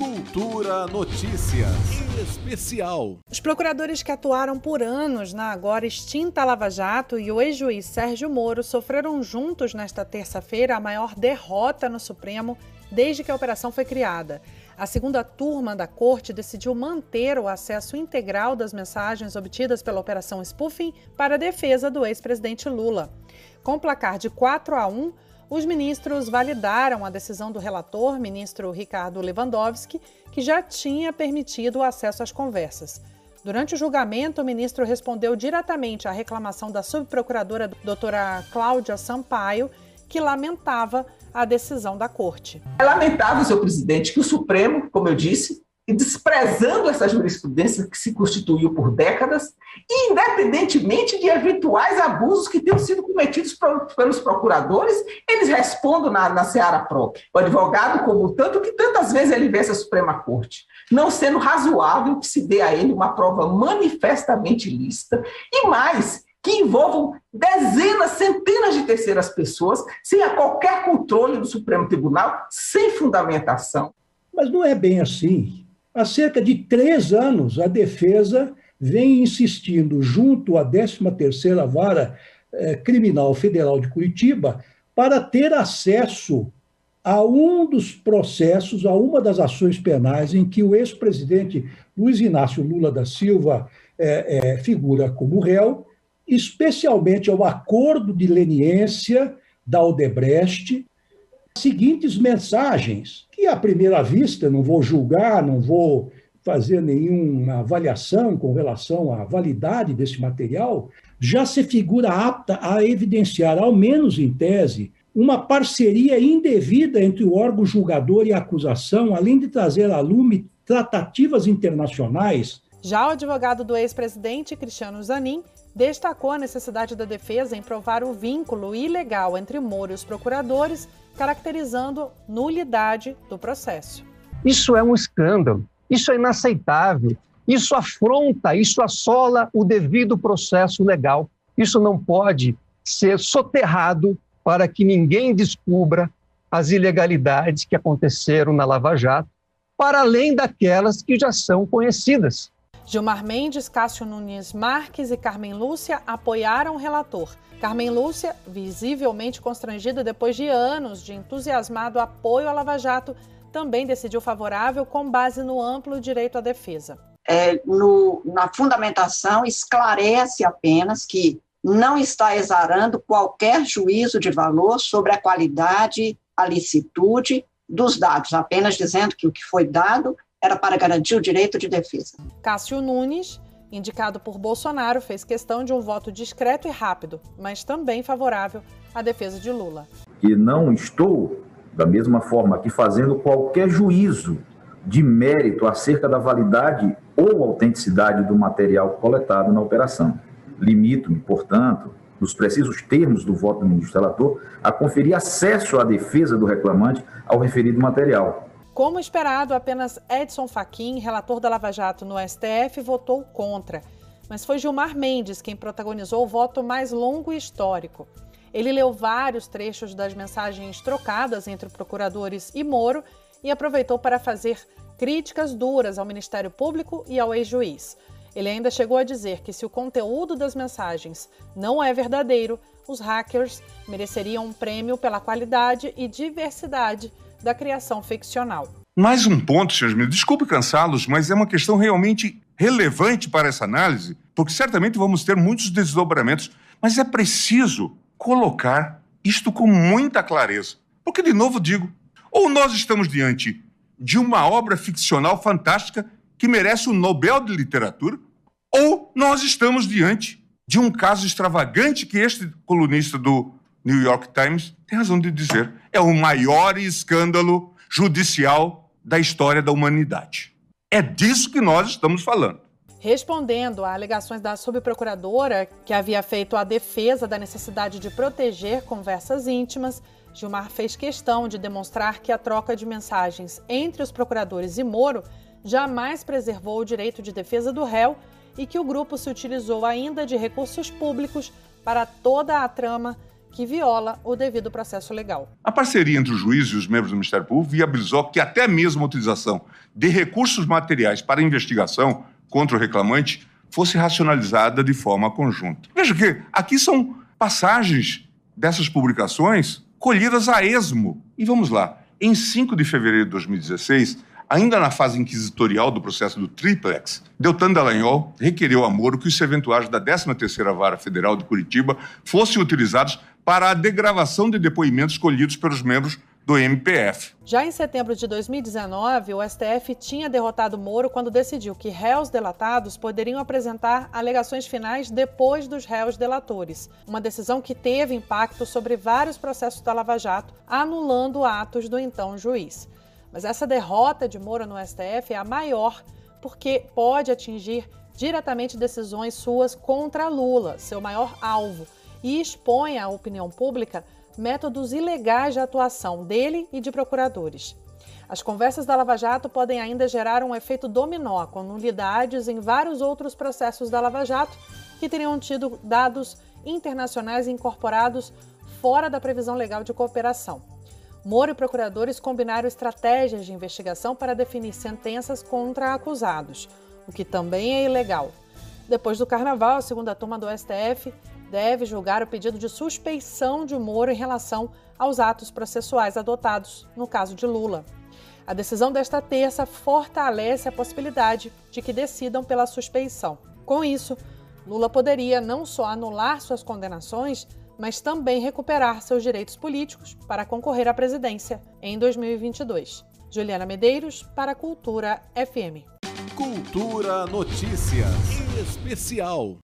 Cultura Notícias Especial. Os procuradores que atuaram por anos na agora extinta Lava Jato e o ex-juiz Sérgio Moro sofreram juntos nesta terça-feira a maior derrota no Supremo desde que a operação foi criada. A segunda turma da corte decidiu manter o acesso integral das mensagens obtidas pela Operação Spoofing para a defesa do ex-presidente Lula. Com placar de 4 a 1, os ministros validaram a decisão do relator, ministro Ricardo Lewandowski, que já tinha permitido o acesso às conversas. Durante o julgamento, o ministro respondeu diretamente à reclamação da subprocuradora doutora Cláudia Sampaio, que lamentava a decisão da corte. É lamentável, senhor presidente, que o Supremo, como eu disse, e desprezando essa jurisprudência que se constituiu por décadas, independentemente de eventuais abusos que tenham sido cometidos pelos procuradores, eles respondem na, na seara própria. O advogado, como tanto que tantas vezes ele vence a Suprema Corte, não sendo razoável que se dê a ele uma prova manifestamente lícita, e mais, que envolvam dezenas, centenas de terceiras pessoas, sem qualquer controle do Supremo Tribunal, sem fundamentação. Mas não é bem assim. Há cerca de três anos, a defesa vem insistindo, junto à 13ª Vara eh, Criminal Federal de Curitiba, para ter acesso a um dos processos, a uma das ações penais em que o ex-presidente Luiz Inácio Lula da Silva eh, eh, figura como réu, especialmente ao acordo de leniência da Odebrecht, seguintes mensagens, que à primeira vista, não vou julgar, não vou fazer nenhuma avaliação com relação à validade desse material, já se figura apta a evidenciar, ao menos em tese, uma parceria indevida entre o órgão julgador e a acusação, além de trazer à lume tratativas internacionais. Já o advogado do ex-presidente, Cristiano Zanin, destacou a necessidade da defesa em provar o vínculo ilegal entre Moro e os procuradores caracterizando nulidade do processo. Isso é um escândalo, isso é inaceitável, isso afronta, isso assola o devido processo legal. Isso não pode ser soterrado para que ninguém descubra as ilegalidades que aconteceram na Lava Jato, para além daquelas que já são conhecidas. Gilmar Mendes, Cássio Nunes Marques e Carmen Lúcia apoiaram o relator. Carmen Lúcia, visivelmente constrangida depois de anos de entusiasmado apoio à Lava Jato, também decidiu favorável com base no amplo direito à defesa. É, no, na fundamentação, esclarece apenas que não está exarando qualquer juízo de valor sobre a qualidade, a licitude dos dados, apenas dizendo que o que foi dado era para garantir o direito de defesa. Cássio Nunes, indicado por Bolsonaro, fez questão de um voto discreto e rápido, mas também favorável à defesa de Lula. E não estou, da mesma forma, aqui fazendo qualquer juízo de mérito acerca da validade ou autenticidade do material coletado na operação. Limito-me, portanto, nos precisos termos do voto do ministro relator, a conferir acesso à defesa do reclamante ao referido material, como esperado, apenas Edson Fachin, relator da Lava Jato no STF, votou contra. Mas foi Gilmar Mendes quem protagonizou o voto mais longo e histórico. Ele leu vários trechos das mensagens trocadas entre procuradores e Moro e aproveitou para fazer críticas duras ao Ministério Público e ao ex-juiz. Ele ainda chegou a dizer que se o conteúdo das mensagens não é verdadeiro, os hackers mereceriam um prêmio pela qualidade e diversidade da criação ficcional. Mais um ponto, senhores ministros. Desculpe cansá-los, mas é uma questão realmente relevante para essa análise, porque certamente vamos ter muitos desdobramentos, mas é preciso colocar isto com muita clareza. Porque, de novo, digo, ou nós estamos diante de uma obra ficcional fantástica que merece o Nobel de Literatura, ou nós estamos diante de um caso extravagante que este colunista do New York Times tem razão de dizer, é o maior escândalo judicial da história da humanidade. É disso que nós estamos falando. Respondendo a alegações da subprocuradora, que havia feito a defesa da necessidade de proteger conversas íntimas, Gilmar fez questão de demonstrar que a troca de mensagens entre os procuradores e Moro jamais preservou o direito de defesa do réu e que o grupo se utilizou ainda de recursos públicos para toda a trama que viola o devido processo legal. A parceria entre o juiz e os membros do Ministério Público viabilizou que até mesmo a utilização de recursos materiais para investigação contra o reclamante fosse racionalizada de forma conjunta. Veja que aqui são passagens dessas publicações colhidas a esmo. E vamos lá. Em 5 de fevereiro de 2016, Ainda na fase inquisitorial do processo do Triplex, Deltan Dallagnol requereu a Moro que os serventuários da 13ª Vara Federal de Curitiba fossem utilizados para a degravação de depoimentos colhidos pelos membros do MPF. Já em setembro de 2019, o STF tinha derrotado Moro quando decidiu que réus delatados poderiam apresentar alegações finais depois dos réus delatores, uma decisão que teve impacto sobre vários processos da Lava Jato, anulando atos do então juiz. Mas essa derrota de Moro no STF é a maior porque pode atingir diretamente decisões suas contra Lula, seu maior alvo, e expõe à opinião pública métodos ilegais de atuação dele e de procuradores. As conversas da Lava Jato podem ainda gerar um efeito dominó, com nulidades em vários outros processos da Lava Jato que teriam tido dados internacionais incorporados fora da previsão legal de cooperação. Moro e procuradores combinaram estratégias de investigação para definir sentenças contra acusados, o que também é ilegal. Depois do carnaval, a segunda turma do STF deve julgar o pedido de suspeição de Moro em relação aos atos processuais adotados no caso de Lula. A decisão desta terça fortalece a possibilidade de que decidam pela suspeição. Com isso, Lula poderia não só anular suas condenações, mas também recuperar seus direitos políticos para concorrer à presidência em 2022. Juliana Medeiros, para Cultura FM. Cultura Notícias Especial.